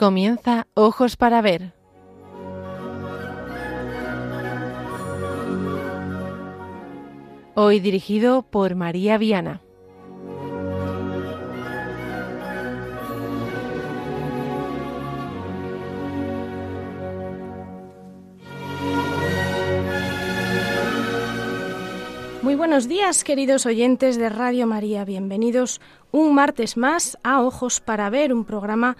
Comienza Ojos para Ver. Hoy dirigido por María Viana. Muy buenos días, queridos oyentes de Radio María. Bienvenidos un martes más a Ojos para Ver, un programa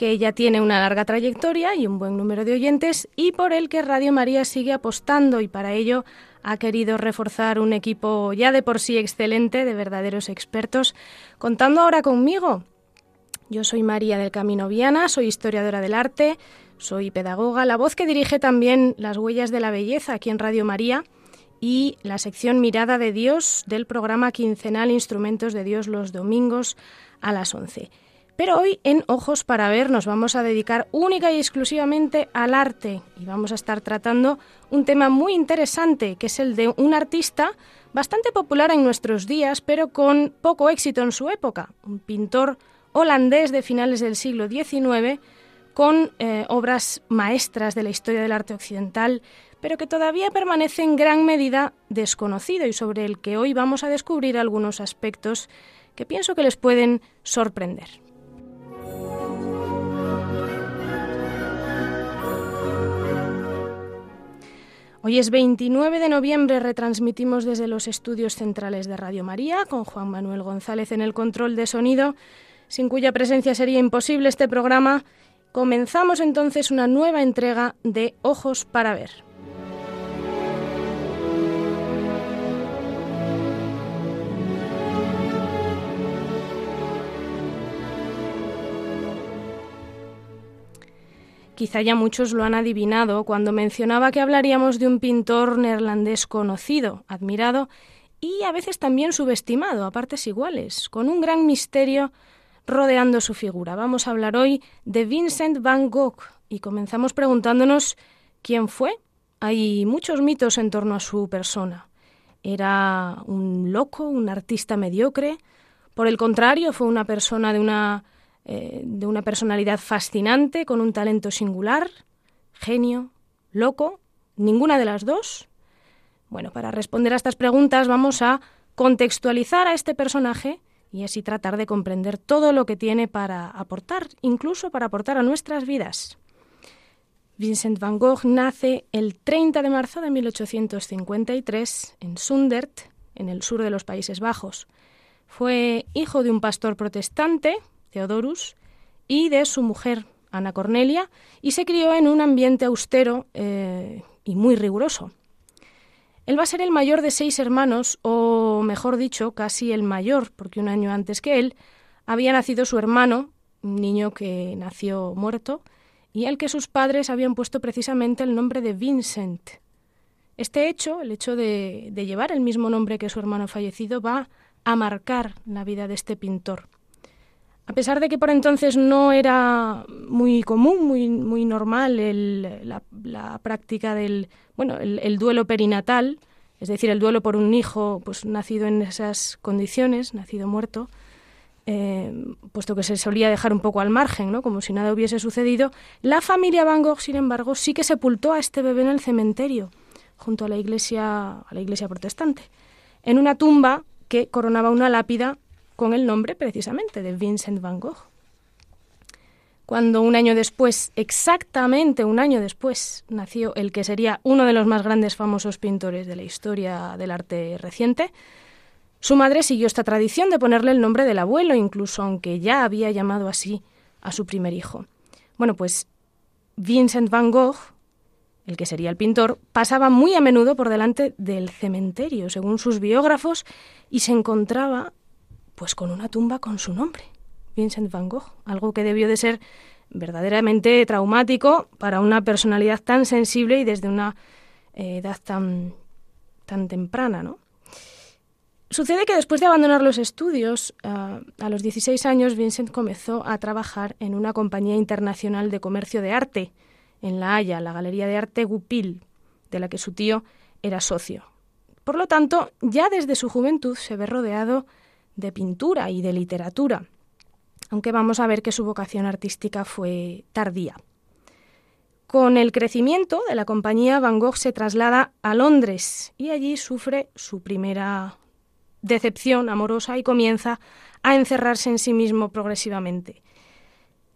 que ya tiene una larga trayectoria y un buen número de oyentes y por el que Radio María sigue apostando y para ello ha querido reforzar un equipo ya de por sí excelente de verdaderos expertos, contando ahora conmigo. Yo soy María del Camino Viana, soy historiadora del arte, soy pedagoga, la voz que dirige también Las Huellas de la Belleza aquí en Radio María y la sección Mirada de Dios del programa quincenal Instrumentos de Dios los domingos a las 11. Pero hoy en Ojos para Ver nos vamos a dedicar única y exclusivamente al arte y vamos a estar tratando un tema muy interesante que es el de un artista bastante popular en nuestros días pero con poco éxito en su época, un pintor holandés de finales del siglo XIX con eh, obras maestras de la historia del arte occidental, pero que todavía permanece en gran medida desconocido y sobre el que hoy vamos a descubrir algunos aspectos que pienso que les pueden sorprender. Hoy es 29 de noviembre, retransmitimos desde los estudios centrales de Radio María con Juan Manuel González en el control de sonido, sin cuya presencia sería imposible este programa. Comenzamos entonces una nueva entrega de Ojos para Ver. Quizá ya muchos lo han adivinado cuando mencionaba que hablaríamos de un pintor neerlandés conocido, admirado y a veces también subestimado a partes iguales, con un gran misterio rodeando su figura. Vamos a hablar hoy de Vincent van Gogh y comenzamos preguntándonos quién fue. Hay muchos mitos en torno a su persona. ¿Era un loco, un artista mediocre? Por el contrario, fue una persona de una eh, de una personalidad fascinante, con un talento singular, genio, loco, ninguna de las dos. Bueno, para responder a estas preguntas vamos a contextualizar a este personaje y así tratar de comprender todo lo que tiene para aportar, incluso para aportar a nuestras vidas. Vincent van Gogh nace el 30 de marzo de 1853 en Sundert, en el sur de los Países Bajos. Fue hijo de un pastor protestante Theodorus, y de su mujer, Ana Cornelia, y se crió en un ambiente austero eh, y muy riguroso. Él va a ser el mayor de seis hermanos, o mejor dicho, casi el mayor, porque un año antes que él había nacido su hermano, un niño que nació muerto, y al que sus padres habían puesto precisamente el nombre de Vincent. Este hecho, el hecho de llevar el mismo nombre que su hermano fallecido, va a marcar la vida de este pintor. A pesar de que por entonces no era muy común, muy, muy normal la, práctica del bueno, el, duelo perinatal, es decir, el duelo por un hijo pues, nacido en esas condiciones, nacido muerto, eh, puesto que se solía dejar un poco al margen, ¿no? como si nada hubiese sucedido, la familia Van Gogh, sin embargo, sí que sepultó a este bebé en el cementerio, junto a la iglesia, a la iglesia protestante, en una tumba que coronaba una lápida con el nombre precisamente de Vincent van Gogh. Cuando un año después, exactamente un año después, nació el que sería uno de los más grandes famosos pintores de la historia del arte reciente, su madre siguió esta tradición de ponerle el nombre del abuelo, incluso aunque ya había llamado así a su primer hijo. Bueno, pues Vincent van Gogh, el que sería el pintor, pasaba muy a menudo por delante del cementerio, según sus biógrafos, y se encontraba pues con una tumba con su nombre, Vincent van Gogh, algo que debió de ser verdaderamente traumático para una personalidad tan sensible y desde una eh, edad tan, tan temprana, ¿no? Sucede que después de abandonar los estudios, a los 16 años, Vincent comenzó a trabajar en una compañía internacional de comercio de arte en La Haya, la Galería de Arte Goupil, de la que su tío era socio. Por lo tanto, ya desde su juventud se ve rodeado de pintura y de literatura. aunque vamos a ver que su vocación artística fue tardía. Con el crecimiento de la compañía, Van Gogh se traslada a Londres y allí sufre su primera decepción amorosa y comienza a encerrarse en sí mismo progresivamente.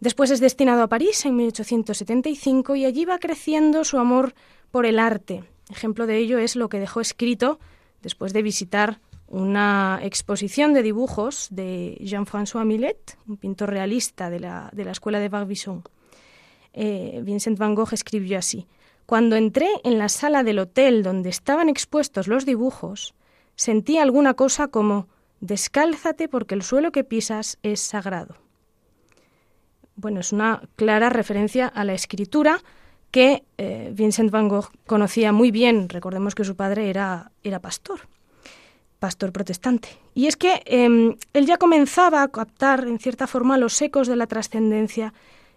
Después es destinado a París en 1875 y allí va creciendo su amor por el arte. Ejemplo de ello es lo que dejó escrito después de visitar una exposición de dibujos de Jean-François Millet, un pintor realista de la, de la escuela de Barbizon. Eh, Vincent van Gogh escribió así. Cuando entré en la sala del hotel donde estaban expuestos los dibujos, sentí alguna cosa como descálzate porque el suelo que pisas es sagrado. Bueno, es una clara referencia a la escritura que eh, Vincent van Gogh conocía muy bien. Recordemos que su padre era, era pastor, pastor protestante. Y es que em, él ya comenzaba a captar, en cierta forma, los ecos de la trascendencia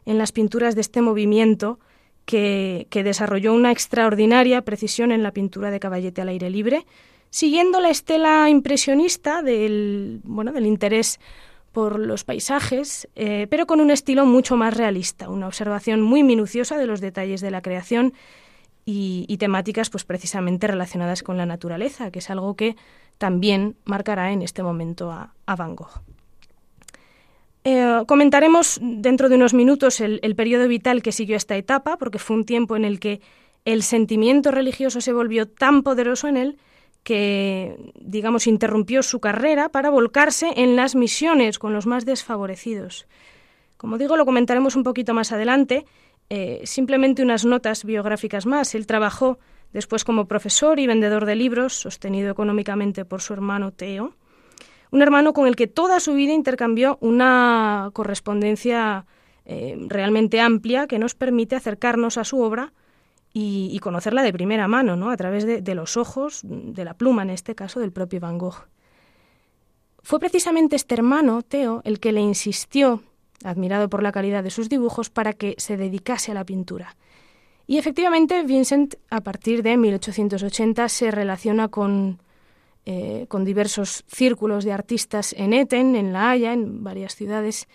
en las pinturas de este movimiento que, desarrolló una extraordinaria precisión en la pintura de caballete al aire libre, siguiendo la estela impresionista del, bueno, del interés por los paisajes, eh, pero con un estilo mucho más realista, una observación muy minuciosa de los detalles de la creación y, temáticas pues precisamente relacionadas con la naturaleza, que es algo que también marcará en este momento a Van Gogh. Eh, comentaremos dentro de unos minutos el, periodo vital que siguió esta etapa, porque fue un tiempo en el que el sentimiento religioso se volvió tan poderoso en él que, digamos, interrumpió su carrera para volcarse en las misiones con los más desfavorecidos. Como digo, lo comentaremos un poquito más adelante. Eh, simplemente unas notas biográficas más. Él trabajó después como profesor y vendedor de libros, sostenido económicamente por su hermano Teo un hermano con el que toda su vida intercambió una correspondencia eh, realmente amplia que nos permite acercarnos a su obra y, conocerla de primera mano, ¿no? a través de, los ojos, de la pluma en este caso, del propio Van Gogh. Fue precisamente este hermano, Theo, el que le insistió, admirado por la calidad de sus dibujos, para que se dedicase a la pintura. Y efectivamente, Vincent, a partir de 1880, se relaciona con, eh, con diversos círculos de artistas en Eten, en La Haya, en varias ciudades,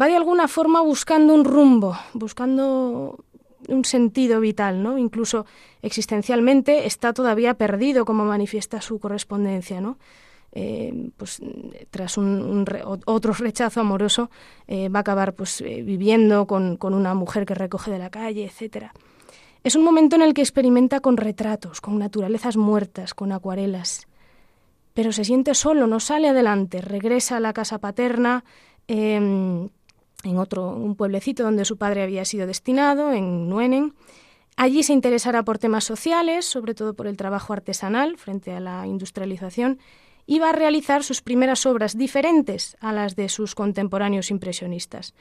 va de alguna forma buscando un rumbo, buscando un sentido vital, ¿no? Incluso existencialmente está todavía perdido, como manifiesta su correspondencia, ¿no? Eh, pues tras un, otro rechazo amoroso eh, va a acabar pues viviendo con, con, una mujer que recoge de la calle, etcétera. Es un momento en el que experimenta con retratos, con naturalezas muertas, con acuarelas pero se siente solo, no sale adelante, regresa a la casa paterna em, en otro un pueblecito donde su padre había sido destinado, en Nuenen. Allí se interesará por temas sociales, sobre todo por el trabajo artesanal frente a la industrialización, va a realizar sus primeras obras diferentes a las de sus contemporáneos impresionistas.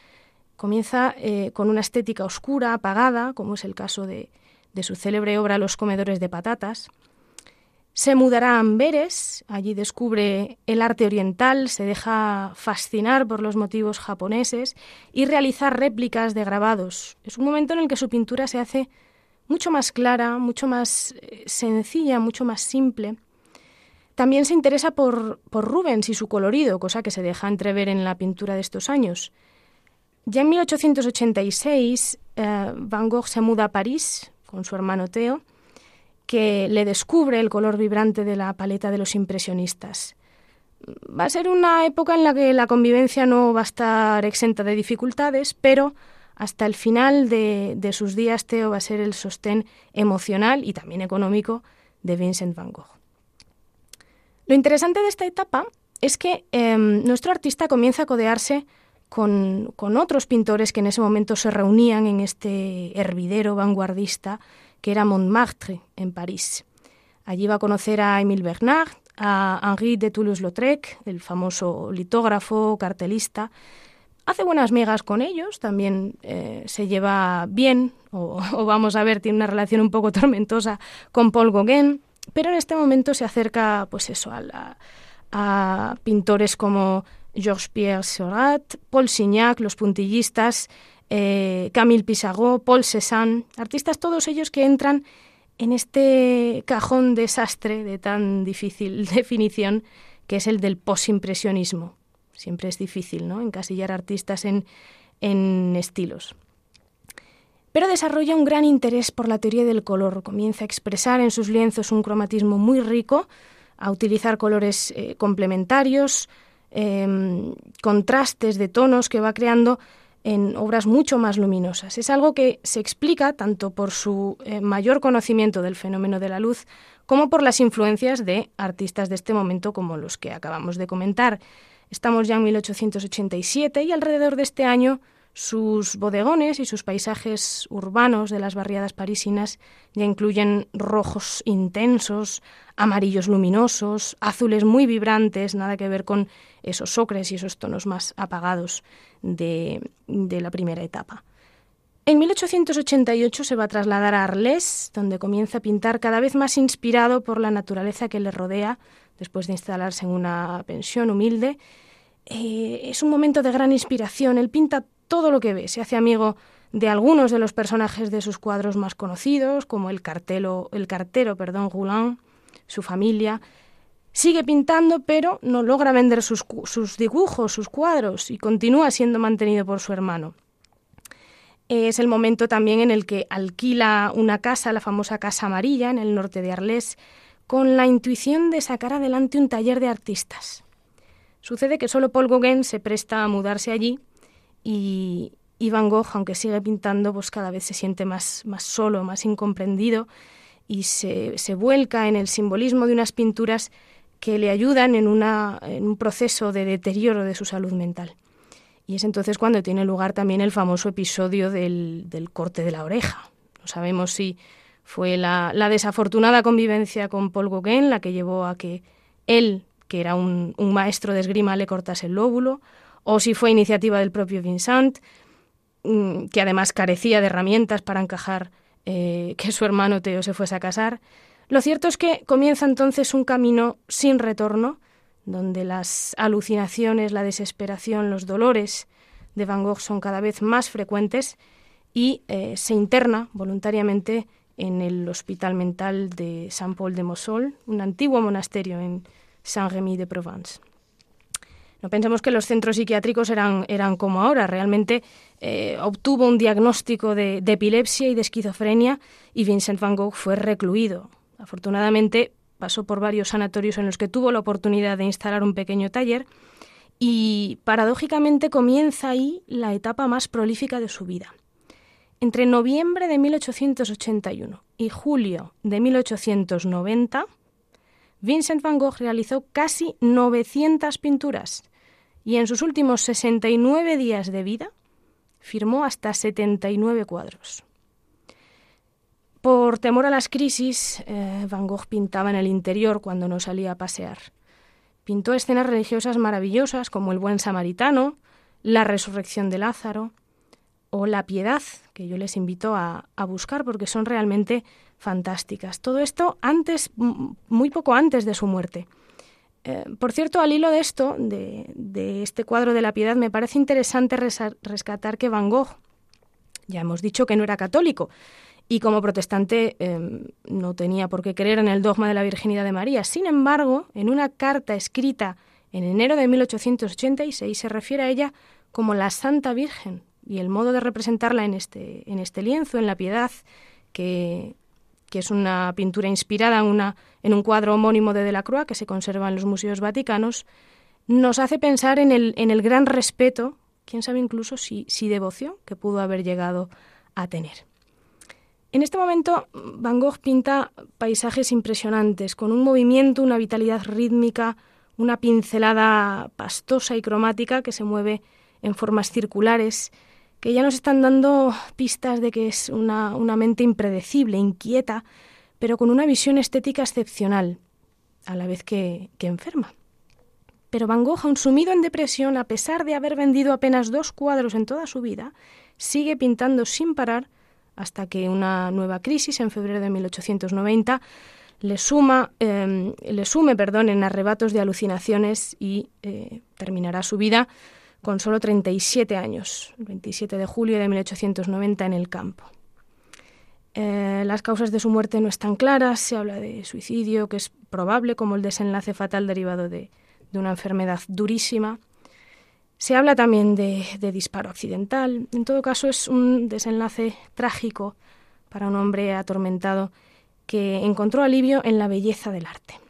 Comienza eh, con una estética oscura, apagada, como es el caso de, de su célebre obra Los comedores de patatas, se mudará a Amberes, allí descubre el arte oriental, se deja fascinar por los motivos japoneses y realizar réplicas de grabados. Es un momento en el que su pintura se hace mucho más clara, mucho más eh, sencilla, mucho más simple. También se interesa por, por Rubens y su colorido, cosa que se deja entrever en la pintura de estos años. Ya en 1886, eh, Van Gogh se muda a París con su hermano Theo que le descubre el color vibrante de la paleta de los impresionistas. Va a ser una época en la que la convivencia no va a estar exenta de dificultades, pero hasta el final de, sus días Theo va a ser el sostén emocional y también económico de Vincent van Gogh. Lo interesante de esta etapa es que em, nuestro artista comienza a codearse con, otros pintores que en ese momento se reunían en este hervidero vanguardista que era Montmartre, en París. Allí va a conocer a Émile Bernard, a Henri de Toulouse-Lautrec, el famoso litógrafo, cartelista. Hace buenas migas con ellos, también eh, se lleva bien, o, vamos a ver, tiene una relación un poco tormentosa con Paul Gauguin, pero en este momento se acerca, pues eso, a, a pintores como Georges-Pierre Seurat, Paul Signac, los puntillistas, eh, Camille Pissarro, Paul Cézanne, artistas todos ellos que entran en este cajón desastre de tan difícil definición que es el del posimpresionismo. Siempre es difícil ¿no? encasillar artistas en estilos. Pero desarrolla un gran interés por la teoría del color. Comienza a expresar en sus lienzos un cromatismo muy rico, a utilizar colores eh, complementarios, em, contrastes de tonos que va creando en obras mucho más luminosas. Es algo que se explica tanto por su eh, mayor conocimiento del fenómeno de la luz como por las influencias de artistas de este momento como los que acabamos de comentar. Estamos ya en 1887 y alrededor de este año sus bodegones y sus paisajes urbanos de las barriadas parisinas ya incluyen rojos intensos, amarillos luminosos, azules muy vibrantes, nada que ver con esos ocres y esos tonos más apagados de, de la primera etapa. En 1888 se va a trasladar a Arles, donde comienza a pintar cada vez más inspirado por la naturaleza que le rodea, después de instalarse en una pensión humilde. Eh, es un momento de gran inspiración. Él pinta todo lo que ve. Se hace amigo de algunos de los personajes de sus cuadros más conocidos, como el, cartelo, el cartero perdón, Roulin, su familia. Sigue pintando, pero no logra vender sus, sus dibujos, sus cuadros, y continúa siendo mantenido por su hermano. Es el momento también en el que alquila una casa, la famosa Casa Amarilla, en el norte de Arles, con la intuición de sacar adelante un taller de artistas. Sucede que solo Paul Gauguin se presta a mudarse allí y, Van Gogh, aunque sigue pintando, pues cada vez se siente más, más solo, más incomprendido y se, se, vuelca en el simbolismo de unas pinturas que le ayudan en, una, en un proceso de deterioro de su salud mental. Y es entonces cuando tiene lugar también el famoso episodio del, del corte de la oreja. No sabemos si fue la, la, desafortunada convivencia con Paul Gauguin la que llevó a que él, que era un, un maestro de esgrima, le cortase el lóbulo, o si fue iniciativa del propio Vincent, mm, que además carecía de herramientas para encajar eh, que su hermano Teo se fuese a casar. Lo cierto es que comienza entonces un camino sin retorno, donde las alucinaciones, la desesperación, los dolores de Van Gogh son cada vez más frecuentes y eh, se interna voluntariamente en el Hospital Mental de Saint-Paul de Mossol, un antiguo monasterio en Saint-Rémy de Provence. No pensemos que los centros psiquiátricos eran, eran como ahora. Realmente eh, obtuvo un diagnóstico de, de, epilepsia y de esquizofrenia y Vincent van Gogh fue recluido. Afortunadamente pasó por varios sanatorios en los que tuvo la oportunidad de instalar un pequeño taller y paradójicamente comienza ahí la etapa más prolífica de su vida. Entre noviembre de 1881 y julio de 1890, Vincent van Gogh realizó casi 900 pinturas y en sus últimos 69 días de vida firmó hasta 79 cuadros. Por temor a las crisis, eh, Van Gogh pintaba en el interior cuando no salía a pasear. Pintó escenas religiosas maravillosas como el buen samaritano, la resurrección de Lázaro o la piedad, que yo les invito a, a buscar porque son realmente fantásticas. Todo esto antes, muy poco antes de su muerte. Eh, por cierto, al hilo de esto, de, este cuadro de la piedad, me parece interesante rescatar que Van Gogh, ya hemos dicho que no era católico, y como protestante em, no tenía por qué creer en el dogma de la virginidad de María. Sin embargo, en una carta escrita en enero de 1886 se refiere a ella como la Santa Virgen y el modo de representarla en este, en este lienzo, en la piedad, que, que es una pintura inspirada en, un cuadro homónimo de Delacroix que se conserva en los museos vaticanos, nos hace pensar en el, gran respeto, quién sabe incluso si devoción, que pudo haber llegado a tener. En este momento, Van Gogh pinta paisajes impresionantes, con un movimiento, una vitalidad rítmica, una pincelada pastosa y cromática que se mueve en formas circulares que ya nos están dando pistas de que es una, mente impredecible, inquieta, pero con una visión estética excepcional, a la vez que, que enferma. Pero Van Gogh, aun sumido en depresión, a pesar de haber vendido apenas dos cuadros en toda su vida, sigue pintando sin parar hasta que una nueva crisis en febrero de 1890 le, suma, eh, le sume perdón, en arrebatos de alucinaciones y eh, terminará su vida con solo 37 años, el 27 de julio de 1890 en el campo. Eh, las causas de su muerte no están claras, se habla de suicidio, que es probable como el desenlace fatal derivado de, una enfermedad durísima. Se habla también de, de, disparo accidental. En todo caso, es un desenlace trágico para un hombre atormentado que encontró alivio en la belleza del arte.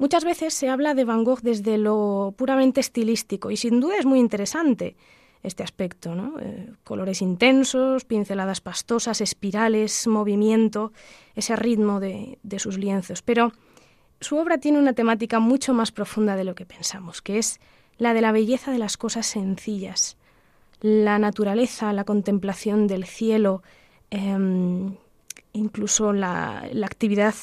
Muchas veces se habla de Van Gogh desde lo puramente estilístico y sin duda es muy interesante este aspecto, ¿no? Eh, colores intensos, pinceladas pastosas, espirales, movimiento, ese ritmo de, de sus lienzos. Pero su obra tiene una temática mucho más profunda de lo que pensamos, que es la de la belleza de las cosas sencillas, la naturaleza, la contemplación del cielo, eh, incluso la, la, actividad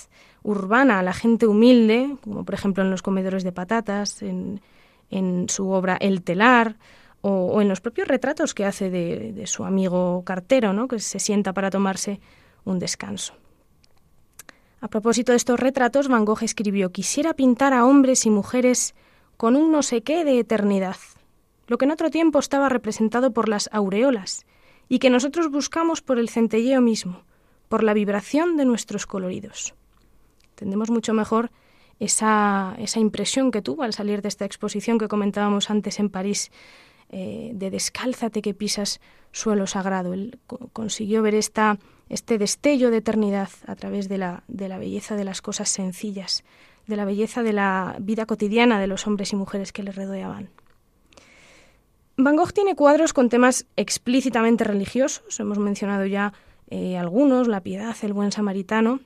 urbana, la gente humilde, como por ejemplo en los comedores de patatas, en, en su obra El telar, o, o, en los propios retratos que hace de, de su amigo cartero, ¿no? que se sienta para tomarse un descanso. A propósito de estos retratos, Van Gogh escribió Quisiera pintar a hombres y mujeres con un no sé qué de eternidad, lo que en otro tiempo estaba representado por las aureolas, y que nosotros buscamos por el centelleo mismo, por la vibración de nuestros coloridos. Entendemos mucho mejor esa, esa impresión que tuvo al salir de esta exposición que comentábamos antes en París, eh, de descálzate que pisas suelo sagrado. Él consiguió ver esta, este destello de eternidad a través de la, de la belleza de las cosas sencillas, de la belleza de la vida cotidiana de los hombres y mujeres que le rodeaban. Van Gogh tiene cuadros con temas explícitamente religiosos, hemos mencionado ya eh, algunos, la piedad, el buen samaritano,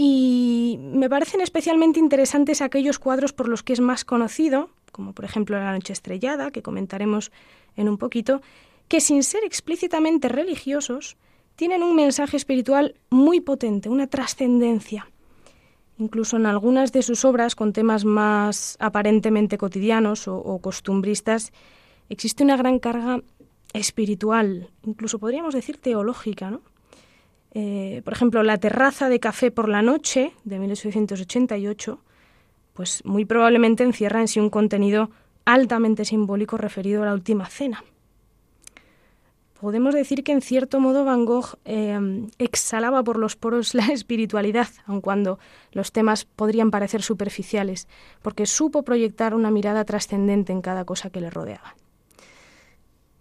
y me parecen especialmente interesantes aquellos cuadros por los que es más conocido, como por ejemplo La noche estrellada, que comentaremos en un poquito, que sin ser explícitamente religiosos, tienen un mensaje espiritual muy potente, una trascendencia. Incluso en algunas de sus obras, con temas más aparentemente cotidianos o, o costumbristas, existe una gran carga espiritual, incluso podríamos decir teológica, ¿no? Eh, por ejemplo, La terraza de café por la noche, de 1888, pues muy probablemente encierra en sí un contenido altamente simbólico referido a la última cena. Podemos decir que en cierto modo Van Gogh eh, exhalaba por los poros la espiritualidad, aun cuando los temas podrían parecer superficiales, porque supo proyectar una mirada trascendente en cada cosa que le rodeaba.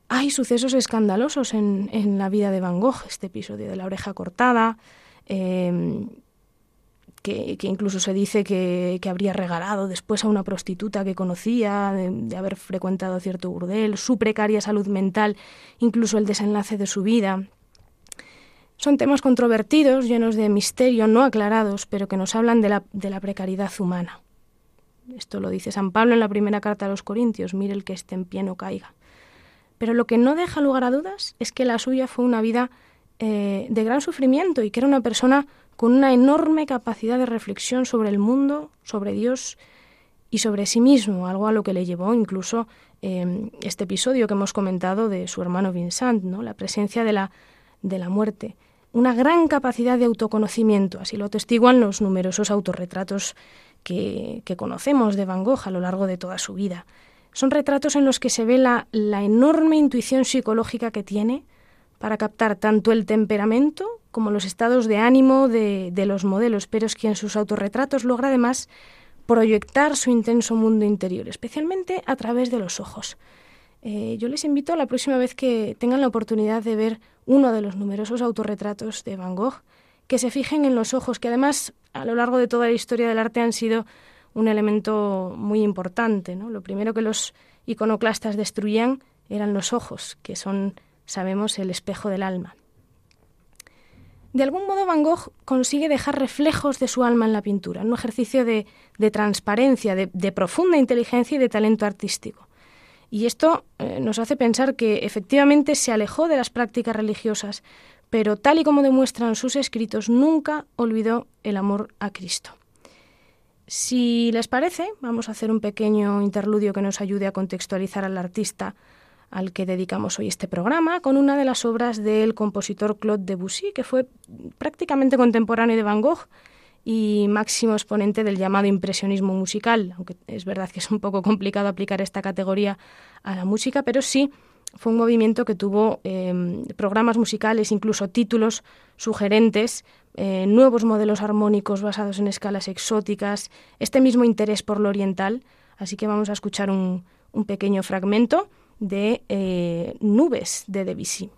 Hay sucesos escandalosos en, en, la vida de Van Gogh, este episodio de la oreja cortada, eh, que, que, incluso se dice que, que, habría regalado después a una prostituta que conocía, de, de, haber frecuentado cierto burdel, su precaria salud mental, incluso el desenlace de su vida. Son temas controvertidos, llenos de misterio, no aclarados, pero que nos hablan de la, de la precariedad humana. Esto lo dice San Pablo en la primera carta a los Corintios, mire el que esté en pie no caiga. Pero lo que no deja lugar a dudas es que la suya fue una vida eh, de gran sufrimiento y que era una persona con una enorme capacidad de reflexión sobre el mundo, sobre Dios y sobre sí mismo, algo a lo que le llevó incluso eh, este episodio que hemos comentado de su hermano Vincent, ¿no? la presencia de la, de la muerte. Una gran capacidad de autoconocimiento, así lo atestiguan los numerosos autorretratos que, que conocemos de Van Gogh a lo largo de toda su vida. Son retratos en los que se ve la, enorme intuición psicológica que tiene para captar tanto el temperamento como los estados de ánimo de, de los modelos, pero es que en sus autorretratos logra además proyectar su intenso mundo interior, especialmente a través de los ojos. Eh, yo les invito a la próxima vez que tengan la oportunidad de ver uno de los numerosos autorretratos de Van Gogh, que se fijen en los ojos, que además a lo largo de toda la historia del arte han sido un elemento muy importante. ¿no? Lo primero que los iconoclastas destruían eran los ojos, que son, sabemos, el espejo del alma. De algún modo Van Gogh consigue dejar reflejos de su alma en la pintura, un ejercicio de, transparencia, de, de, profunda inteligencia y de talento artístico. Y esto eh, nos hace pensar que efectivamente se alejó de las prácticas religiosas, pero tal y como demuestran sus escritos, nunca olvidó el amor a Cristo. Si les parece, vamos a hacer un pequeño interludio que nos ayude a contextualizar al artista al que dedicamos hoy este programa, con una de las obras del compositor Claude Debussy, que fue prácticamente contemporáneo de Van Gogh y máximo exponente del llamado impresionismo musical, aunque es verdad que es un poco complicado aplicar esta categoría a la música, pero sí fue un movimiento que tuvo eh, programas musicales, incluso títulos sugerentes, eh, nuevos modelos armónicos basados en escalas exóticas, este mismo interés por lo oriental. Así que vamos a escuchar un, un pequeño fragmento de eh, Nubes de Debussy.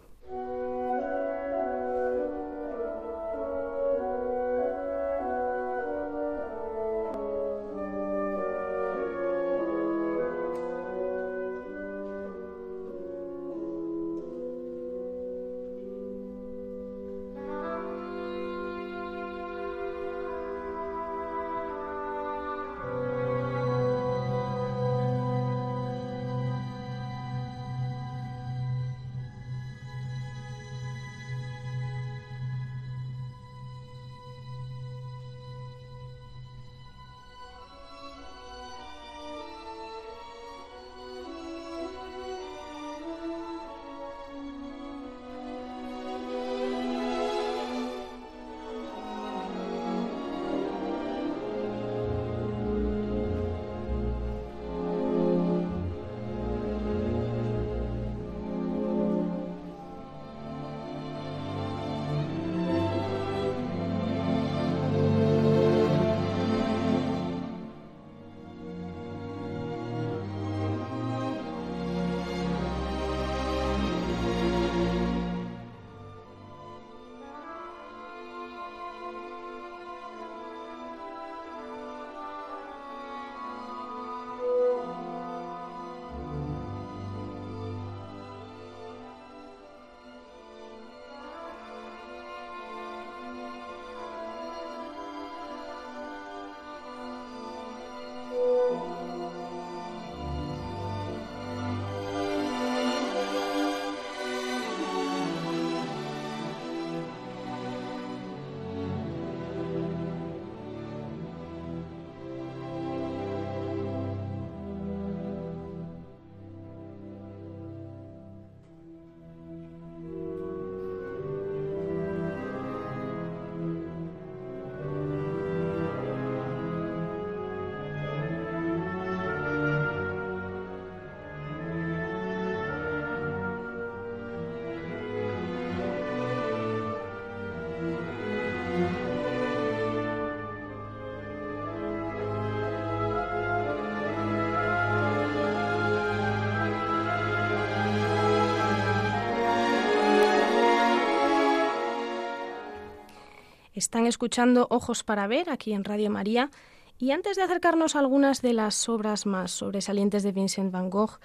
Están escuchando Ojos para Ver aquí en Radio María. Y antes de acercarnos a algunas de las obras más sobresalientes de Vincent van Gogh,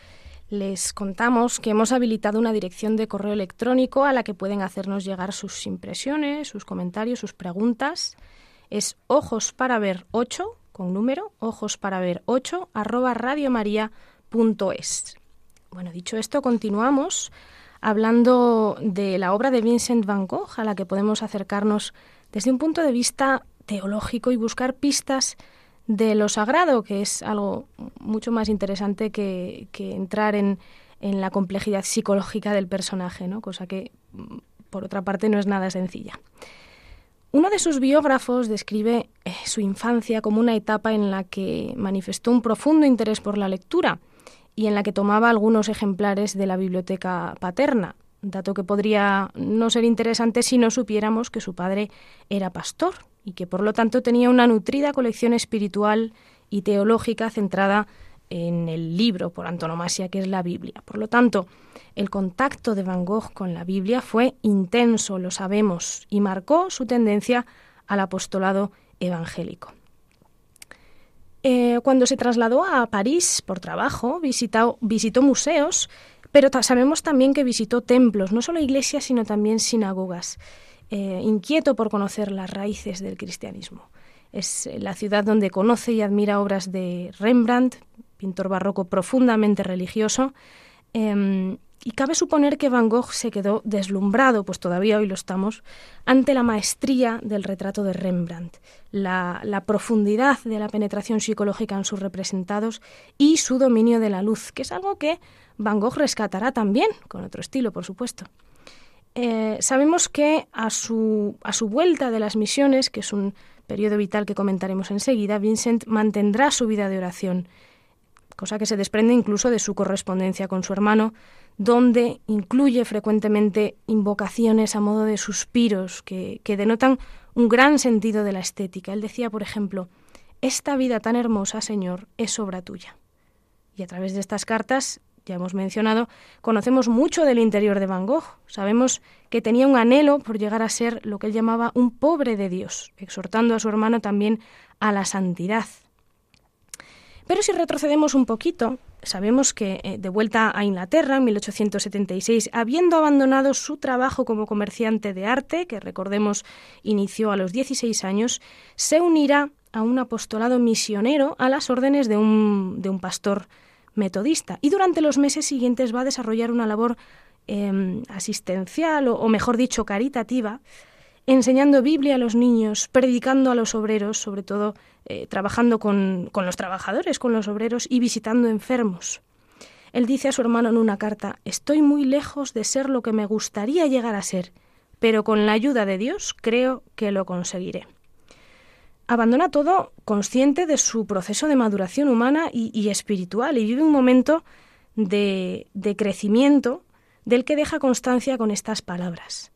les contamos que hemos habilitado una dirección de correo electrónico a la que pueden hacernos llegar sus impresiones, sus comentarios, sus preguntas. Es ojos para ver 8 con número, ojos para ver 8 arroba radiomaria.es. Bueno, dicho esto, continuamos hablando de la obra de Vincent van Gogh a la que podemos acercarnos desde un punto de vista teológico y buscar pistas de lo sagrado, que es algo mucho más interesante que, entrar en, la complejidad psicológica del personaje, ¿no? cosa que, por otra parte, no es nada sencilla. Uno de sus biógrafos describe eh, su infancia como una etapa en la que manifestó un profundo interés por la lectura y en la que tomaba algunos ejemplares de la biblioteca paterna, dato que podría no ser interesante si no supiéramos que su padre era pastor y que por lo tanto tenía una nutrida colección espiritual y teológica centrada en el libro por antonomasia que es la Biblia. Por lo tanto, el contacto de Van Gogh con la Biblia fue intenso, lo sabemos, y marcó su tendencia al apostolado evangélico. Eh, cuando se trasladó a París por trabajo, visitó, visitó museos pero sabemos también que visitó templos, no solo iglesias, sino también sinagogas, eh, inquieto por conocer las raíces del cristianismo. Es eh, la ciudad donde conoce y admira obras de Rembrandt, pintor barroco profundamente religioso, em, y cabe suponer que Van Gogh se quedó deslumbrado, pues todavía hoy lo estamos, ante la maestría del retrato de Rembrandt, la, profundidad de la penetración psicológica en sus representados y su dominio de la luz, que es algo que Van Gogh rescatará también, con otro estilo, por supuesto. Eh, sabemos que a su, a su vuelta de las misiones, que es un periodo vital que comentaremos enseguida, Vincent mantendrá su vida de oración, cosa que se desprende incluso de su correspondencia con su hermano, donde incluye frecuentemente invocaciones a modo de suspiros que, que denotan un gran sentido de la estética. Él decía, por ejemplo, Esta vida tan hermosa, Señor, es obra tuya. Y a través de estas cartas, ya hemos mencionado, conocemos mucho del interior de Van Gogh. Sabemos que tenía un anhelo por llegar a ser lo que él llamaba un pobre de Dios, exhortando a su hermano también a la santidad. Pero si retrocedemos un poquito, sabemos que eh, de vuelta a Inglaterra en 1876, habiendo abandonado su trabajo como comerciante de arte, que recordemos inició a los 16 años, se unirá a un apostolado misionero a las órdenes de un, de un pastor metodista. Y durante los meses siguientes va a desarrollar una labor em, asistencial o, mejor dicho caritativa enseñando Biblia a los niños, predicando a los obreros, sobre todo eh, trabajando con, con los trabajadores, con los obreros y visitando enfermos. Él dice a su hermano en una carta, Estoy muy lejos de ser lo que me gustaría llegar a ser, pero con la ayuda de Dios creo que lo conseguiré. Abandona todo consciente de su proceso de maduración humana y, y espiritual y vive un momento de, de crecimiento del que deja constancia con estas palabras.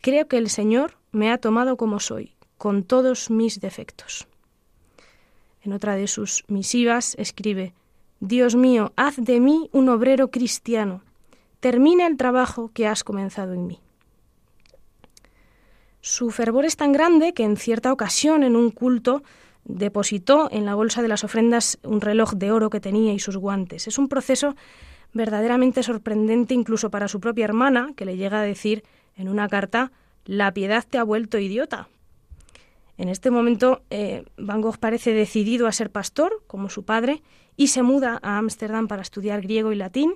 Creo que el Señor me ha tomado como soy, con todos mis defectos. En otra de sus misivas escribe, Dios mío, haz de mí un obrero cristiano, termina el trabajo que has comenzado en mí. Su fervor es tan grande que en cierta ocasión, en un culto, depositó en la bolsa de las ofrendas un reloj de oro que tenía y sus guantes. Es un proceso verdaderamente sorprendente incluso para su propia hermana, que le llega a decir en una carta, la piedad te ha vuelto idiota. En este momento, eh, Van Gogh parece decidido a ser pastor, como su padre, y se muda a Ámsterdam para estudiar griego y latín.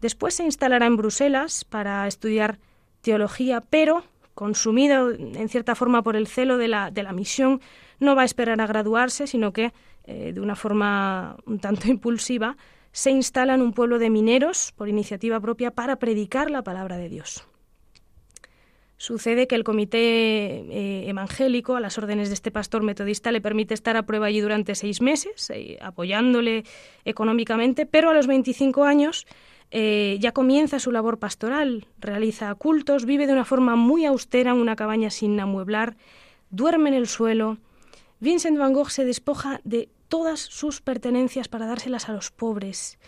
Después se instalará en Bruselas para estudiar teología, pero, consumido en cierta forma por el celo de la, de la misión, no va a esperar a graduarse, sino que, eh, de una forma un tanto impulsiva, se instala en un pueblo de mineros por iniciativa propia para predicar la palabra de Dios. Sucede que el comité eh, evangélico, a las órdenes de este pastor metodista, le permite estar a prueba allí durante seis meses, eh, apoyándole económicamente, pero a los 25 años eh, ya comienza su labor pastoral, realiza cultos, vive de una forma muy austera en una cabaña sin amueblar, duerme en el suelo. Vincent van Gogh se despoja de todas sus pertenencias para dárselas a los pobres.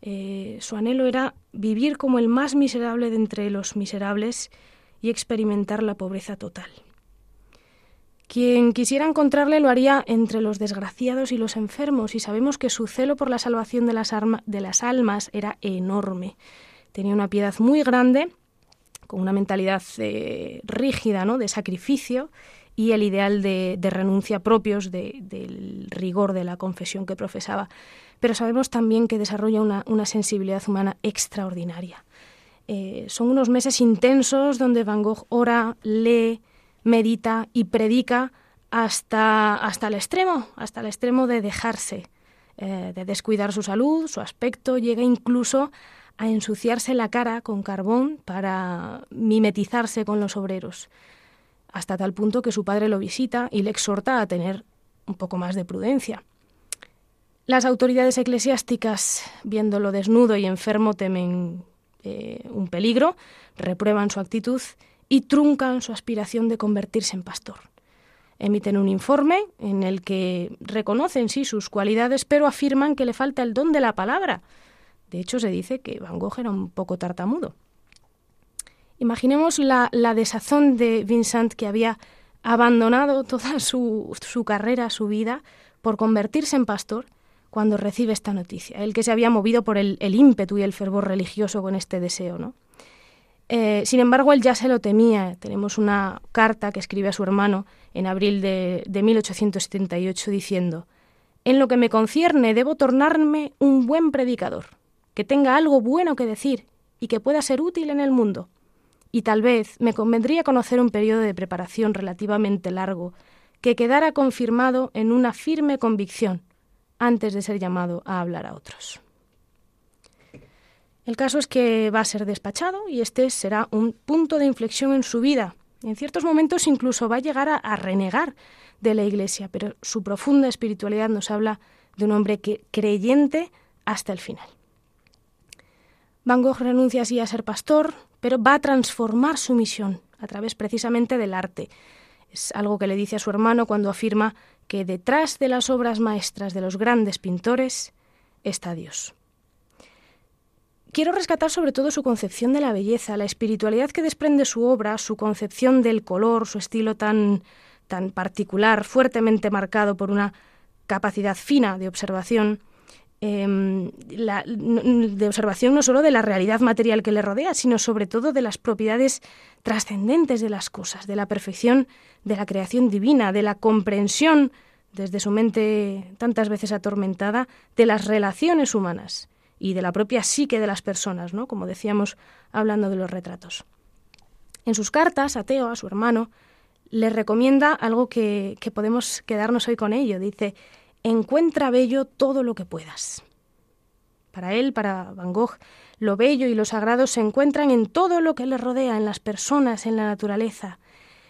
su anhelo era vivir como el más miserable de entre los miserables y experimentar la pobreza total. Quien quisiera encontrarle lo haría entre los desgraciados y los enfermos, y sabemos que su celo por la salvación de las, almas era enorme. Tenía una piedad muy grande, con una mentalidad eh, rígida, ¿no? de sacrificio, y el ideal de, renuncia propios del rigor de la confesión que profesaba. Pero sabemos también que desarrolla una sensibilidad humana extraordinaria. Eh, son unos meses intensos donde Van Gogh ora, lee, medita y predica hasta, hasta el extremo, hasta el extremo de dejarse, eh, de descuidar su salud, su aspecto, llega incluso a ensuciarse la cara con carbón para mimetizarse con los obreros, hasta tal punto que su padre lo visita y le exhorta a tener un poco más de prudencia. Las autoridades eclesiásticas, viéndolo desnudo y enfermo, temen eh, un peligro, reprueban su actitud y truncan su aspiración de convertirse en pastor. Emiten un informe en el que reconocen sí sus cualidades, pero afirman que le falta el don de la palabra. De hecho, se dice que Van Gogh era un poco tartamudo. Imaginemos la, desazón de Vincent que había abandonado toda su, su carrera, su vida, por convertirse en pastor cuando recibe esta noticia, el que se había movido por el, ímpetu y el fervor religioso con este deseo. ¿no? Eh, sin embargo, él ya se lo temía. Tenemos una carta que escribe a su hermano en abril de, de 1878 diciendo, En lo que me concierne debo tornarme un buen predicador, que tenga algo bueno que decir y que pueda ser útil en el mundo. Y tal vez me convendría conocer un periodo de preparación relativamente largo, que quedara confirmado en una firme convicción, antes de ser llamado a hablar a otros. El caso es que va a ser despachado y este será un punto de inflexión en su vida. En ciertos momentos incluso va a llegar a, renegar de la Iglesia, pero su profunda espiritualidad nos habla de un hombre que creyente hasta el final. Van Gogh renuncia así a ser pastor, pero va a transformar su misión a través precisamente del arte. Es algo que le dice a su hermano cuando afirma que detrás de las obras maestras de los grandes pintores está Dios. quiero rescatar sobre todo su concepción de la belleza, la espiritualidad que desprende su obra, su concepción del color, su estilo tan, tan particular, fuertemente marcado por una capacidad fina de observación, em, de observación no solo de la realidad material que le rodea, sino sobre todo de las propiedades trascendentes de las cosas, de la perfección de la creación divina, de la comprensión desde su mente tantas veces atormentada de las relaciones humanas y de la propia psique de las personas, ¿no? como decíamos hablando de los retratos. En sus cartas a Teo, a su hermano, le recomienda algo que, que podemos quedarnos hoy con ello. Dice, encuentra bello todo lo que puedas. Para él, para Van Gogh, lo bello y lo sagrado se encuentran en todo lo que le rodea, en las personas, en la naturaleza.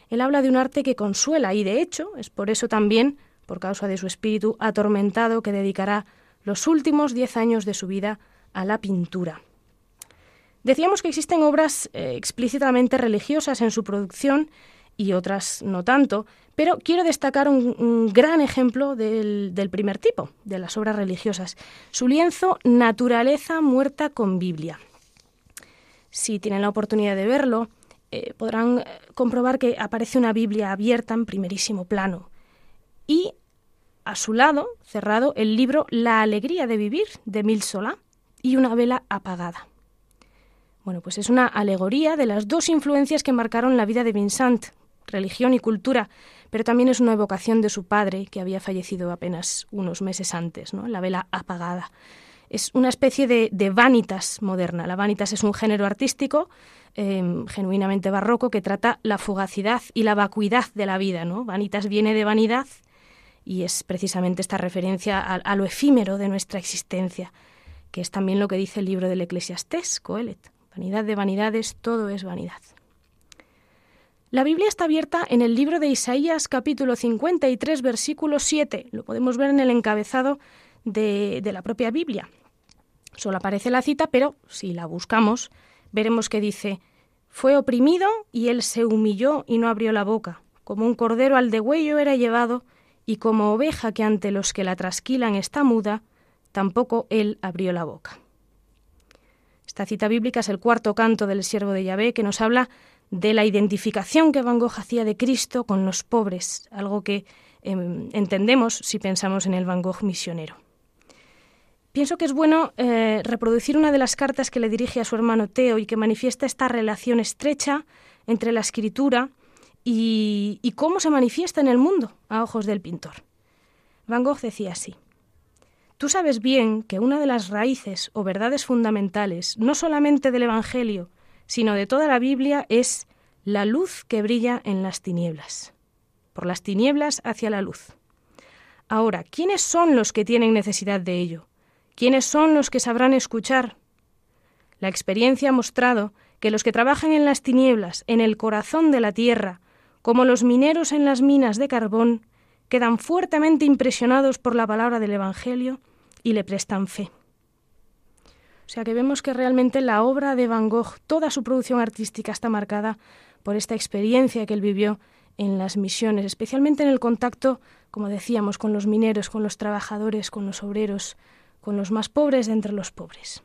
Él habla de un arte que consuela y, de hecho, es por eso también, por causa de su espíritu atormentado, que dedicará los últimos diez años de su vida a la pintura. Decíamos que existen obras eh, explícitamente religiosas en su producción y otras no tanto, pero quiero destacar un, gran ejemplo del, primer tipo, de las obras religiosas, su lienzo Naturaleza muerta con Biblia. Si tienen la oportunidad de verlo, eh, podrán eh, comprobar que aparece una Biblia abierta en primerísimo plano y a su lado, cerrado, el libro La alegría de vivir de Mil Solá y una vela apagada. Bueno, pues es una alegoría de las dos influencias que marcaron la vida de Vincent, religión y cultura, pero también es una evocación de su padre, que había fallecido apenas unos meses antes, ¿no? la vela apagada. Es una especie de, vanitas moderna. La vanitas es un género artístico em, genuinamente barroco que trata la fugacidad y la vacuidad de la vida. ¿no? Vanitas viene de vanidad y es precisamente esta referencia a, lo efímero de nuestra existencia, que es también lo que dice el libro del Eclesiastés, Coelet. Vanidad de vanidades, todo es vanidad. La Biblia está abierta en el libro de Isaías capítulo 53 versículo 7. Lo podemos ver en el encabezado de, la propia Biblia. Solo aparece la cita, pero si la buscamos, veremos que dice, fue oprimido y él se humilló y no abrió la boca. Como un cordero al degüello era llevado, y como oveja que ante los que la trasquilan está muda, tampoco él abrió la boca. Esta cita bíblica es el cuarto canto del siervo de Yahvé que nos habla de la identificación que Van Gogh hacía de Cristo con los pobres, algo que em, entendemos si pensamos en el Van Gogh misionero. Pienso que es bueno eh, reproducir una de las cartas que le dirige a su hermano Teo y que manifiesta esta relación estrecha entre la escritura y, y cómo se manifiesta en el mundo a ojos del pintor. Van Gogh decía así, Tú sabes bien que una de las raíces o verdades fundamentales, no solamente del Evangelio, sino de toda la Biblia es la luz que brilla en las tinieblas, por las tinieblas hacia la luz. Ahora, ¿quiénes son los que tienen necesidad de ello? ¿Quiénes son los que sabrán escuchar? La experiencia ha mostrado que los que trabajan en las tinieblas, en el corazón de la tierra, como los mineros en las minas de carbón, quedan fuertemente impresionados por la palabra del Evangelio y le prestan fe. O sea que vemos que realmente la obra de Van Gogh, toda su producción artística está marcada por esta experiencia que él vivió en las misiones, especialmente en el contacto, como decíamos, con los mineros, con los trabajadores, con los obreros, con los más pobres de entre los pobres.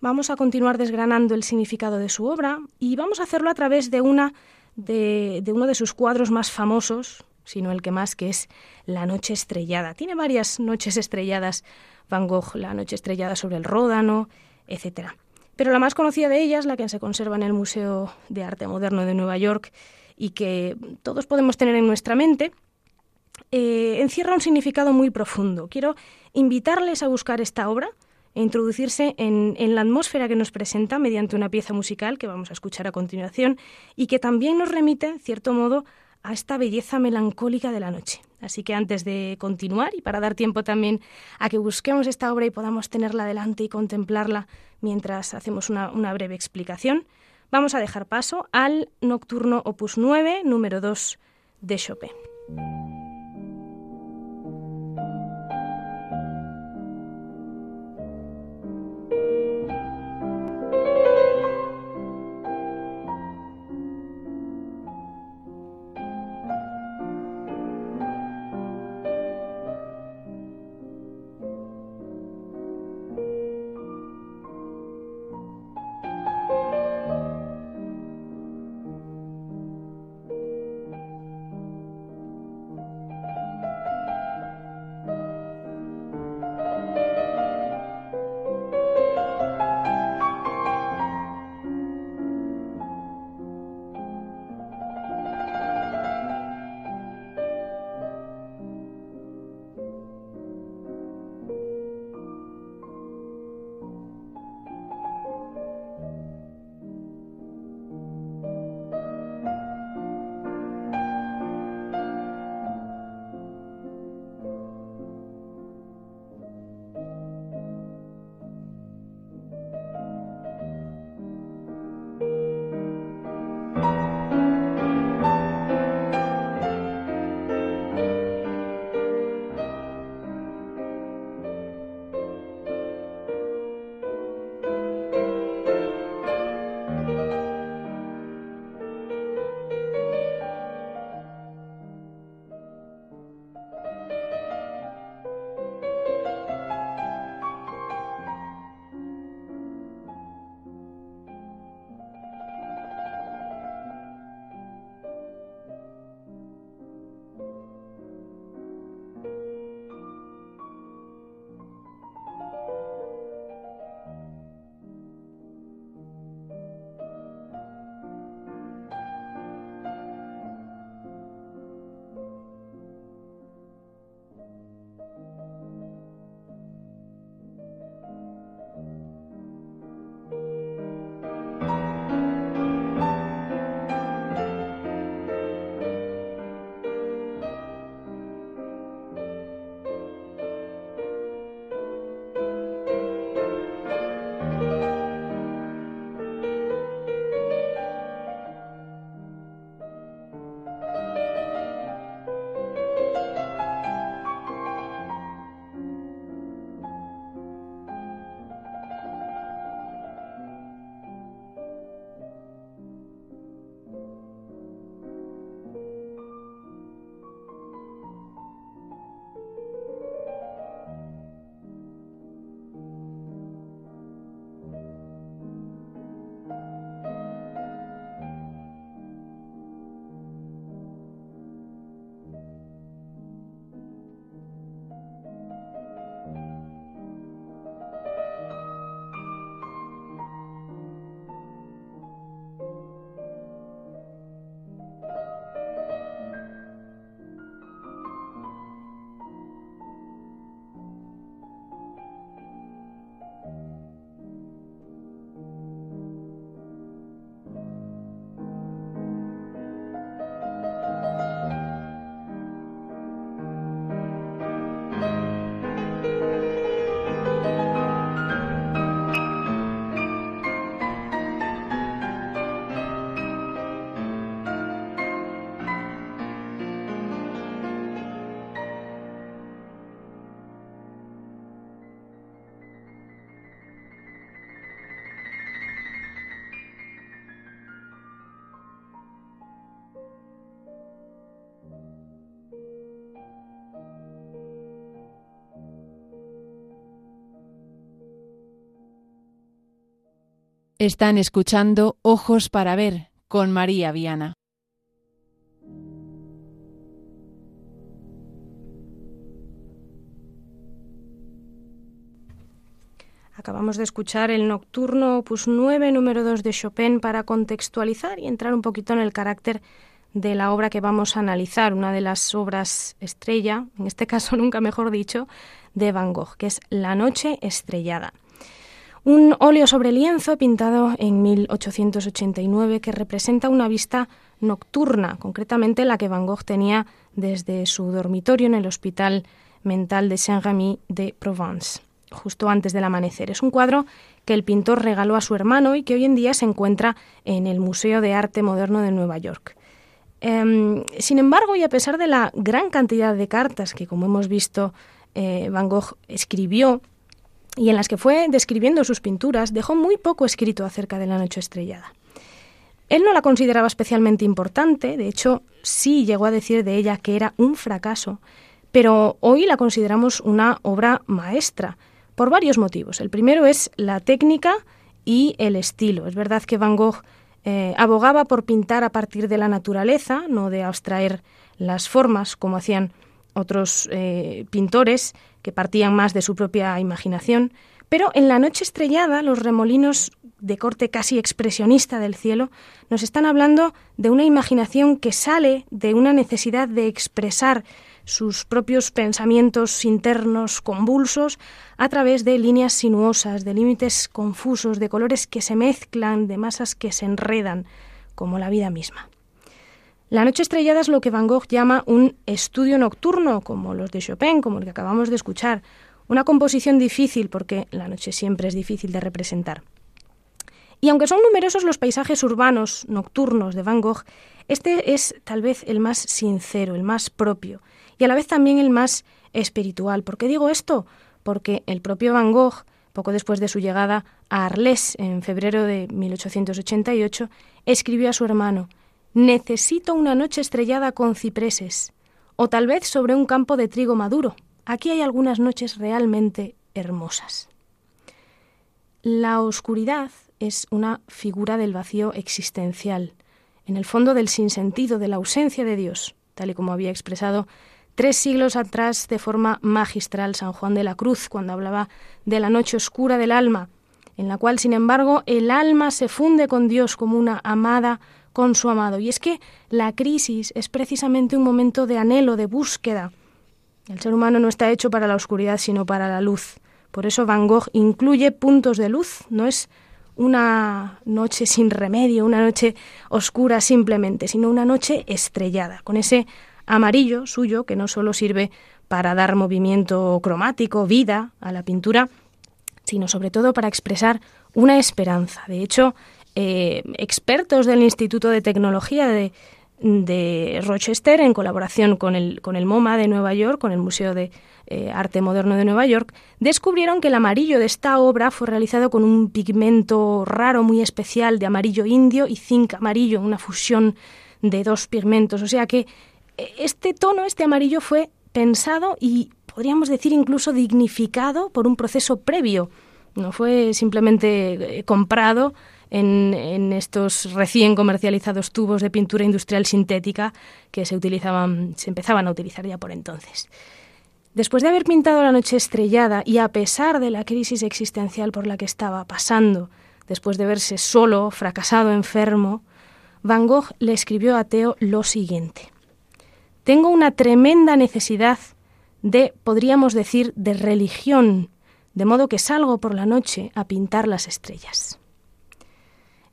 Vamos a continuar desgranando el significado de su obra y vamos a hacerlo a través de una de, de uno de sus cuadros más famosos, sino el que más, que es La Noche Estrellada. Tiene varias noches estrelladas Van Gogh, La noche estrellada sobre el Ródano, etc. Pero la más conocida de ellas, la que se conserva en el Museo de Arte Moderno de Nueva York y que todos podemos tener en nuestra mente, eh, encierra un significado muy profundo. Quiero invitarles a buscar esta obra e introducirse en, en, la atmósfera que nos presenta mediante una pieza musical que vamos a escuchar a continuación y que también nos remite, en cierto modo, a esta belleza melancólica de la noche. Así que antes de continuar y para dar tiempo también a que busquemos esta obra y podamos tenerla delante y contemplarla mientras hacemos una, una breve explicación, vamos a dejar paso al Nocturno Opus 9, número 2 de Chopin. Están escuchando Ojos para Ver con María Viana. Acabamos de escuchar el Nocturno Opus 9, número 2 de Chopin, para contextualizar y entrar un poquito en el carácter de la obra que vamos a analizar, una de las obras estrella, en este caso nunca mejor dicho, de Van Gogh, que es La Noche Estrellada. Un óleo sobre lienzo pintado en 1889 que representa una vista nocturna, concretamente la que Van Gogh tenía desde su dormitorio en el Hospital Mental de Saint-Rémy de Provence, justo antes del amanecer. Es un cuadro que el pintor regaló a su hermano y que hoy en día se encuentra en el Museo de Arte Moderno de Nueva York. Em, sin embargo, y a pesar de la gran cantidad de cartas que, como hemos visto, eh, Van Gogh escribió y en las que fue describiendo sus pinturas, dejó muy poco escrito acerca de la noche estrellada. Él no la consideraba especialmente importante, de hecho sí llegó a decir de ella que era un fracaso, pero hoy la consideramos una obra maestra, por varios motivos. El primero es la técnica y el estilo. Es verdad que Van Gogh eh, abogaba por pintar a partir de la naturaleza, no de abstraer las formas como hacían otros eh, pintores que partían más de su propia imaginación, pero en la noche estrellada los remolinos de corte casi expresionista del cielo nos están hablando de una imaginación que sale de una necesidad de expresar sus propios pensamientos internos convulsos a través de líneas sinuosas, de límites confusos, de colores que se mezclan, de masas que se enredan, como la vida misma. La noche estrellada es lo que Van Gogh llama un estudio nocturno, como los de Chopin, como el que acabamos de escuchar. Una composición difícil, porque la noche siempre es difícil de representar. Y aunque son numerosos los paisajes urbanos nocturnos de Van Gogh, este es tal vez el más sincero, el más propio, y a la vez también el más espiritual. ¿Por qué digo esto? Porque el propio Van Gogh, poco después de su llegada a Arles en febrero de 1888, escribió a su hermano Necesito una noche estrellada con cipreses, o tal vez sobre un campo de trigo maduro. Aquí hay algunas noches realmente hermosas. La oscuridad es una figura del vacío existencial, en el fondo del sinsentido, de la ausencia de Dios, tal y como había expresado tres siglos atrás de forma magistral San Juan de la Cruz, cuando hablaba de la noche oscura del alma, en la cual, sin embargo, el alma se funde con Dios como una amada con su amado. Y es que la crisis es precisamente un momento de anhelo, de búsqueda. El ser humano no está hecho para la oscuridad, sino para la luz. Por eso Van Gogh incluye puntos de luz, no es una noche sin remedio, una noche oscura simplemente, sino una noche estrellada, con ese amarillo suyo que no solo sirve para dar movimiento cromático, vida a la pintura, sino sobre todo para expresar una esperanza. De hecho, eh, expertos del Instituto de Tecnología de, Rochester, en colaboración con el, con el MoMA de Nueva York, con el Museo de eh, Arte Moderno de Nueva York, descubrieron que el amarillo de esta obra fue realizado con un pigmento raro, muy especial, de amarillo indio y zinc amarillo, una fusión de dos pigmentos. O sea que eh, este tono, este amarillo, fue pensado y podríamos decir incluso dignificado por un proceso previo. No fue simplemente comprado en, estos recién comercializados tubos de pintura industrial sintética que se utilizaban, se empezaban a utilizar ya por entonces. Después de haber pintado la noche estrellada y a pesar de la crisis existencial por la que estaba pasando, después de verse solo, fracasado, enfermo, Van Gogh le escribió a Theo lo siguiente. Tengo una tremenda necesidad de, podríamos decir, de religión, de modo que salgo por la noche a pintar las estrellas.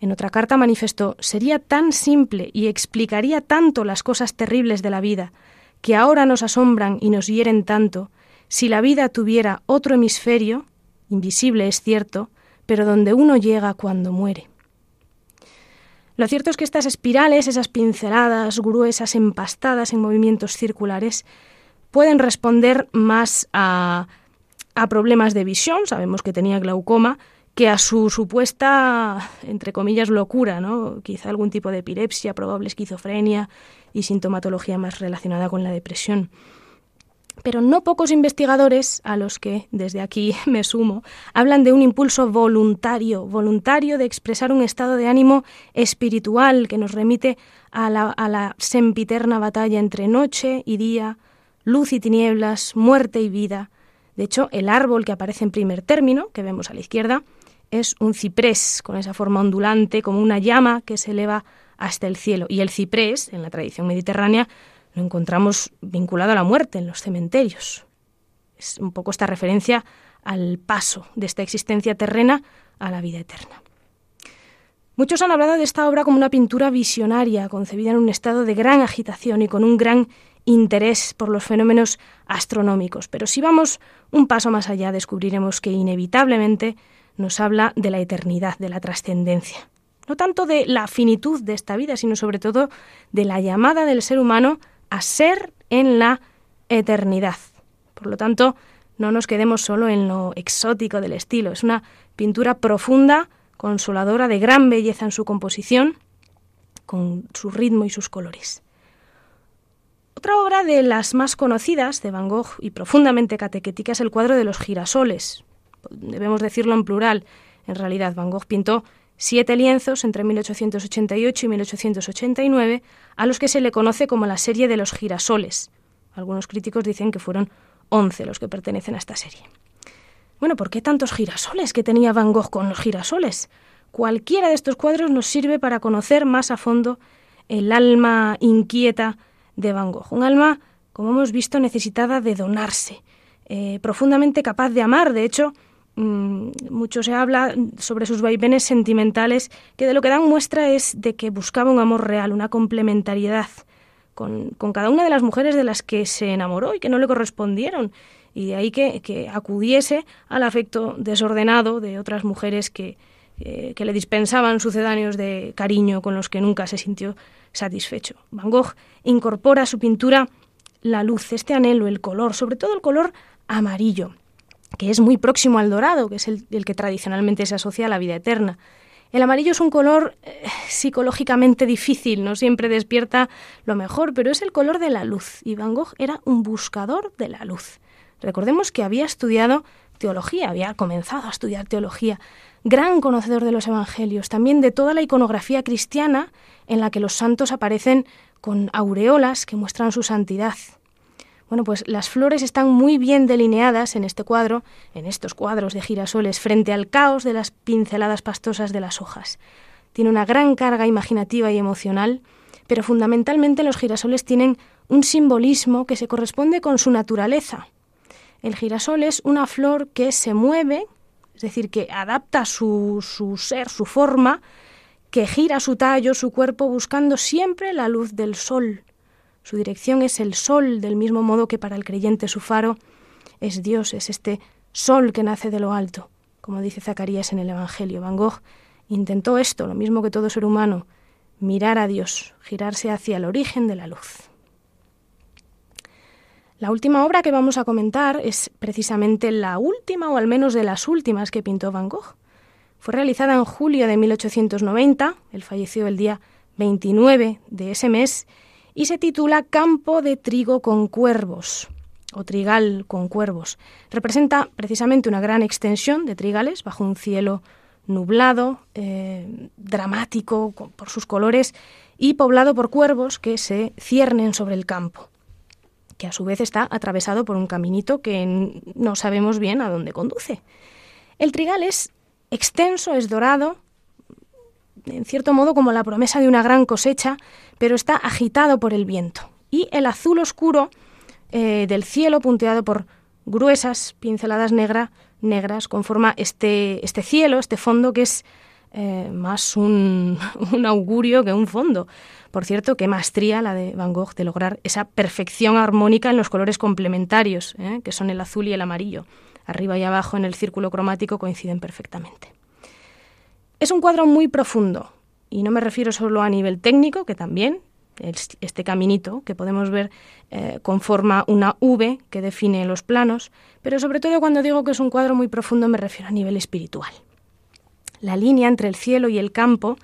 En otra carta manifestó, sería tan simple y explicaría tanto las cosas terribles de la vida, que ahora nos asombran y nos hieren tanto, si la vida tuviera otro hemisferio, invisible es cierto, pero donde uno llega cuando muere. Lo cierto es que estas espirales, esas pinceladas gruesas empastadas en movimientos circulares, pueden responder más a, a problemas de visión, sabemos que tenía glaucoma, que a su supuesta, entre comillas, locura, ¿no? quizá algún tipo de epilepsia, probable esquizofrenia y sintomatología más relacionada con la depresión. Pero no pocos investigadores, a los que desde aquí me sumo, hablan de un impulso voluntario, voluntario de expresar un estado de ánimo espiritual que nos remite a la, a la sempiterna batalla entre noche y día, luz y tinieblas, muerte y vida. De hecho, el árbol que aparece en primer término, que vemos a la izquierda, es un ciprés con esa forma ondulante, como una llama que se eleva hasta el cielo. Y el ciprés, en la tradición mediterránea, lo encontramos vinculado a la muerte en los cementerios. Es un poco esta referencia al paso de esta existencia terrena a la vida eterna. Muchos han hablado de esta obra como una pintura visionaria, concebida en un estado de gran agitación y con un gran interés por los fenómenos astronómicos. Pero si vamos un paso más allá, descubriremos que inevitablemente nos habla de la eternidad, de la trascendencia. No tanto de la finitud de esta vida, sino sobre todo de la llamada del ser humano a ser en la eternidad. Por lo tanto, no nos quedemos solo en lo exótico del estilo. Es una pintura profunda, consoladora, de gran belleza en su composición, con su ritmo y sus colores. Otra obra de las más conocidas de Van Gogh y profundamente catequética es el cuadro de los girasoles. Debemos decirlo en plural. En realidad, Van Gogh pintó siete lienzos entre 1888 y 1889, a los que se le conoce como la serie de los girasoles. Algunos críticos dicen que fueron once los que pertenecen a esta serie. Bueno, ¿por qué tantos girasoles que tenía Van Gogh con los girasoles? Cualquiera de estos cuadros nos sirve para conocer más a fondo el alma inquieta de Van Gogh. Un alma, como hemos visto, necesitada de donarse, eh, profundamente capaz de amar. De hecho, mucho se habla sobre sus vaivenes sentimentales, que de lo que dan muestra es de que buscaba un amor real, una complementariedad con, cada una de las mujeres de las que se enamoró y que no le correspondieron. Y de ahí que, acudiese al afecto desordenado de otras mujeres que, eh, que le dispensaban sucedáneos de cariño con los que nunca se sintió satisfecho. Van Gogh incorpora a su pintura la luz, este anhelo, el color, sobre todo el color amarillo que es muy próximo al dorado, que es el, que tradicionalmente se asocia a la vida eterna. El amarillo es un color eh, psicológicamente difícil, no siempre despierta lo mejor, pero es el color de la luz, y Van Gogh era un buscador de la luz. Recordemos que había estudiado teología, había comenzado a estudiar teología, gran conocedor de los evangelios, también de toda la iconografía cristiana en la que los santos aparecen con aureolas que muestran su santidad. Bueno, pues las flores están muy bien delineadas en este cuadro, en estos cuadros de girasoles, frente al caos de las pinceladas pastosas de las hojas. Tiene una gran carga imaginativa y emocional, pero fundamentalmente los girasoles tienen un simbolismo que se corresponde con su naturaleza. El girasol es una flor que se mueve, es decir, que adapta su, su ser, su forma, que gira su tallo, su cuerpo, buscando siempre la luz del sol. Su dirección es el sol, del mismo modo que para el creyente su faro es Dios, es este sol que nace de lo alto, como dice Zacarías en el Evangelio. Van Gogh intentó esto, lo mismo que todo ser humano, mirar a Dios, girarse hacia el origen de la luz. La última obra que vamos a comentar es precisamente la última, o al menos de las últimas que pintó Van Gogh. Fue realizada en julio de 1890, él falleció el día 29 de ese mes, y se titula Campo de trigo con cuervos o trigal con cuervos. Representa precisamente una gran extensión de trigales bajo un cielo nublado, eh, dramático por sus colores y poblado por cuervos que se ciernen sobre el campo, que a su vez está atravesado por un caminito que no sabemos bien a dónde conduce. El trigal es extenso, es dorado, en cierto modo como la promesa de una gran cosecha, pero está agitado por el viento. Y el azul oscuro eh, del cielo, punteado por gruesas pinceladas negras, conforma este, este cielo, este fondo que es eh, más un, augurio que un fondo. Por cierto, qué maestría la de Van Gogh de lograr esa perfección armónica en los colores complementarios, eh, que son el azul y el amarillo. Arriba y abajo en el círculo cromático coinciden perfectamente. Es un cuadro muy profundo, y no me refiero solo a nivel técnico, que también, este caminito que podemos ver eh, conforma una V que define los planos, pero sobre todo cuando digo que es un cuadro muy profundo me refiero a nivel espiritual. La línea entre el cielo y el campo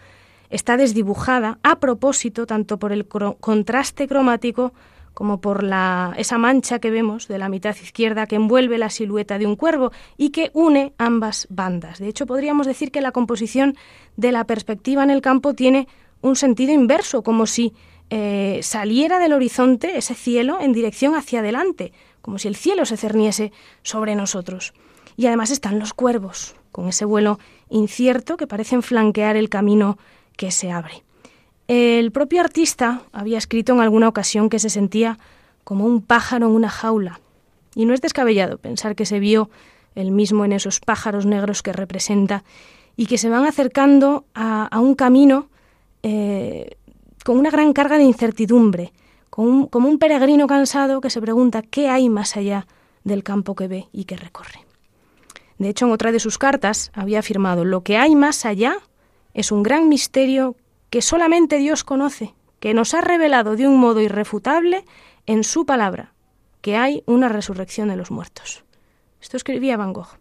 está desdibujada a propósito tanto por el contraste cromático como por la, esa mancha que vemos de la mitad izquierda que envuelve la silueta de un cuervo y que une ambas bandas. De hecho, podríamos decir que la composición de la perspectiva en el campo tiene un sentido inverso, como si eh, saliera del horizonte ese cielo en dirección hacia adelante, como si el cielo se cerniese sobre nosotros. Y además están los cuervos, con ese vuelo incierto que parecen flanquear el camino que se abre. El propio artista había escrito en alguna ocasión que se sentía como un pájaro en una jaula. Y no es descabellado pensar que se vio el mismo en esos pájaros negros que representa y que se van acercando a, un camino eh, con una gran carga de incertidumbre, como un peregrino cansado que se pregunta qué hay más allá del campo que ve y que recorre. De hecho, en otra de sus cartas había afirmado, lo que hay más allá es un gran misterio que solamente Dios conoce, que nos ha revelado de un modo irrefutable en su palabra, que hay una resurrección de los muertos. Esto escribía Van Gogh.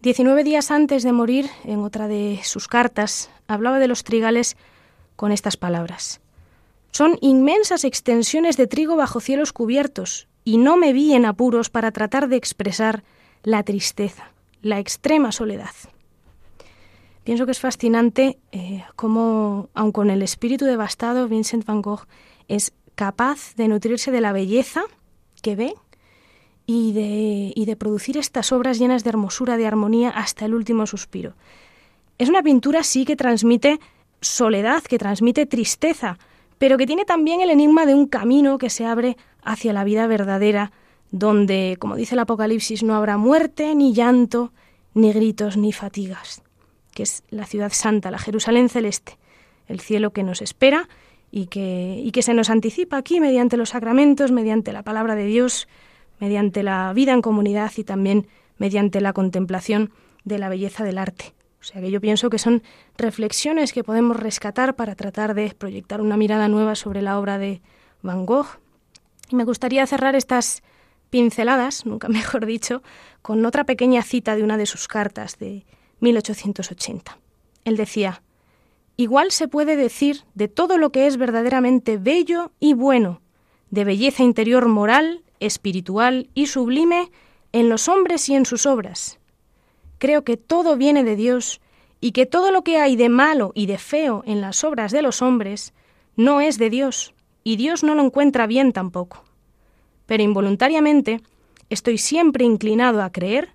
Diecinueve días antes de morir, en otra de sus cartas, hablaba de los trigales con estas palabras. Son inmensas extensiones de trigo bajo cielos cubiertos, y no me vi en apuros para tratar de expresar la tristeza, la extrema soledad. Pienso que es fascinante eh, cómo, aun con el espíritu devastado, Vincent van Gogh es capaz de nutrirse de la belleza que ve y de, y de producir estas obras llenas de hermosura, de armonía, hasta el último suspiro. Es una pintura, sí, que transmite soledad, que transmite tristeza, pero que tiene también el enigma de un camino que se abre hacia la vida verdadera, donde, como dice el Apocalipsis, no habrá muerte, ni llanto, ni gritos, ni fatigas que es la ciudad santa, la Jerusalén celeste, el cielo que nos espera y que, y que se nos anticipa aquí mediante los sacramentos, mediante la palabra de Dios, mediante la vida en comunidad y también mediante la contemplación de la belleza del arte. O sea que yo pienso que son reflexiones que podemos rescatar para tratar de proyectar una mirada nueva sobre la obra de Van Gogh. Y me gustaría cerrar estas pinceladas, nunca mejor dicho, con otra pequeña cita de una de sus cartas de 1880. Él decía, Igual se puede decir de todo lo que es verdaderamente bello y bueno, de belleza interior moral, espiritual y sublime en los hombres y en sus obras. Creo que todo viene de Dios y que todo lo que hay de malo y de feo en las obras de los hombres no es de Dios, y Dios no lo encuentra bien tampoco. Pero involuntariamente estoy siempre inclinado a creer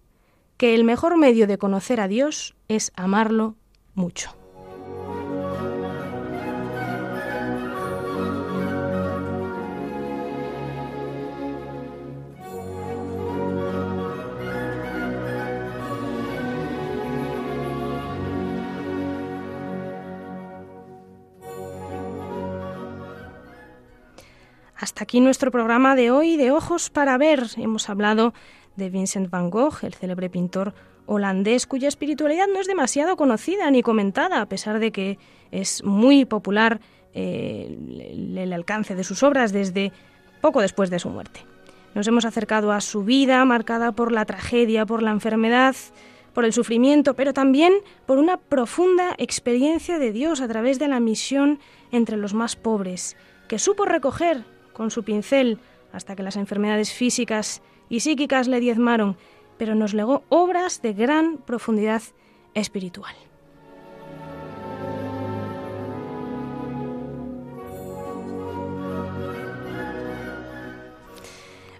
que el mejor medio de conocer a Dios es amarlo mucho. Hasta aquí nuestro programa de hoy de Ojos para Ver. Hemos hablado de Vincent van Gogh, el célebre pintor holandés cuya espiritualidad no es demasiado conocida ni comentada, a pesar de que es muy popular eh, el alcance de sus obras desde poco después de su muerte. Nos hemos acercado a su vida marcada por la tragedia, por la enfermedad, por el sufrimiento, pero también por una profunda experiencia de Dios a través de la misión entre los más pobres, que supo recoger con su pincel hasta que las enfermedades físicas y psíquicas le diezmaron, pero nos legó obras de gran profundidad espiritual.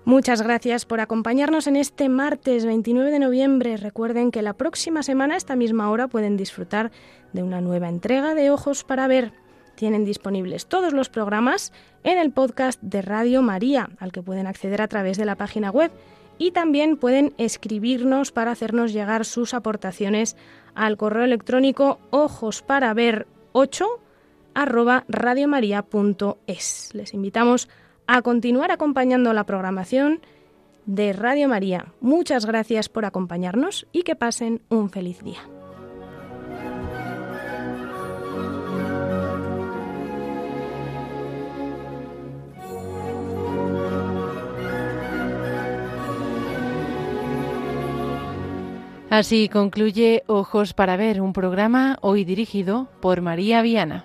Muchas gracias por acompañarnos en este martes 29 de noviembre. Recuerden que la próxima semana, a esta misma hora, pueden disfrutar de una nueva entrega de Ojos para Ver. Tienen disponibles todos los programas en el podcast de Radio María, al que pueden acceder a través de la página web. Y también pueden escribirnos para hacernos llegar sus aportaciones al correo electrónico ojos para ver 8 arroba. Les invitamos a continuar acompañando la programación de Radio María. Muchas gracias por acompañarnos y que pasen un feliz día. Así concluye Ojos para Ver, un programa hoy dirigido por María Viana.